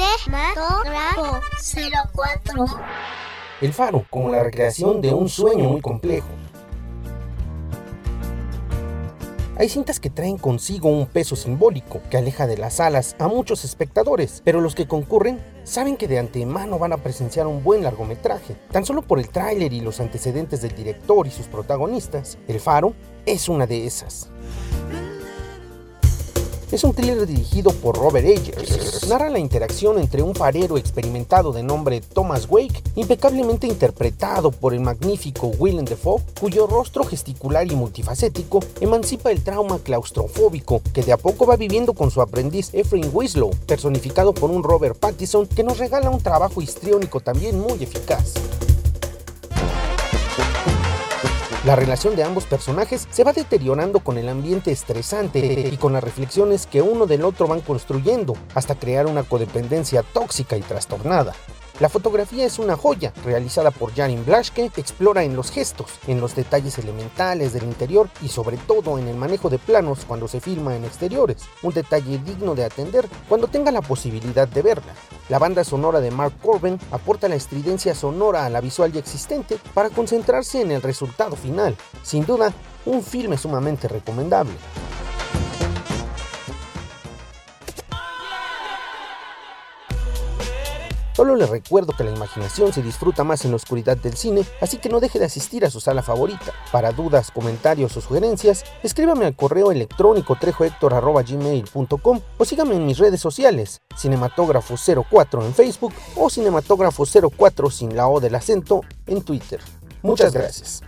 Cinematógrafo 04. El faro, como la recreación de un sueño muy complejo. Hay cintas que traen consigo un peso simbólico que aleja de las salas a muchos espectadores, pero los que concurren saben que de antemano van a presenciar un buen largometraje. Tan solo por el tráiler y los antecedentes del director y sus protagonistas, El Faro es una de esas. Es un thriller dirigido por Robert Eggers. Narra la interacción entre un farero experimentado de nombre Thomas Wake, impecablemente interpretado por el magnífico Willem Dafoe, cuyo rostro gesticular y multifacético emancipa el trauma claustrofóbico que de a poco va viviendo con su aprendiz Ephraim Winslow, personificado por un Robert Pattinson que nos regala un trabajo histriónico también muy eficaz. La relación de ambos personajes se va deteriorando con el ambiente estresante y con las reflexiones que uno del otro van construyendo hasta crear una codependencia tóxica y trastornada. La fotografía es una joya, realizada por Jarin Blaschke, explora en los gestos, en los detalles elementales del interior y sobre todo en el manejo de planos cuando se filma en exteriores, un detalle digno de atender cuando tenga la posibilidad de verla. La banda sonora de Mark Corbin aporta la estridencia sonora a la visual ya existente para concentrarse en el resultado final. Sin duda, un filme sumamente recomendable. Solo le recuerdo que la imaginación se disfruta más en la oscuridad del cine, así que no deje de asistir a su sala favorita. Para dudas, comentarios o sugerencias, escríbame al correo electrónico trejohector.gmail.com o sígame en mis redes sociales, Cinematógrafo04 en Facebook o Cinematógrafo04 sin la O del acento en Twitter. Muchas gracias.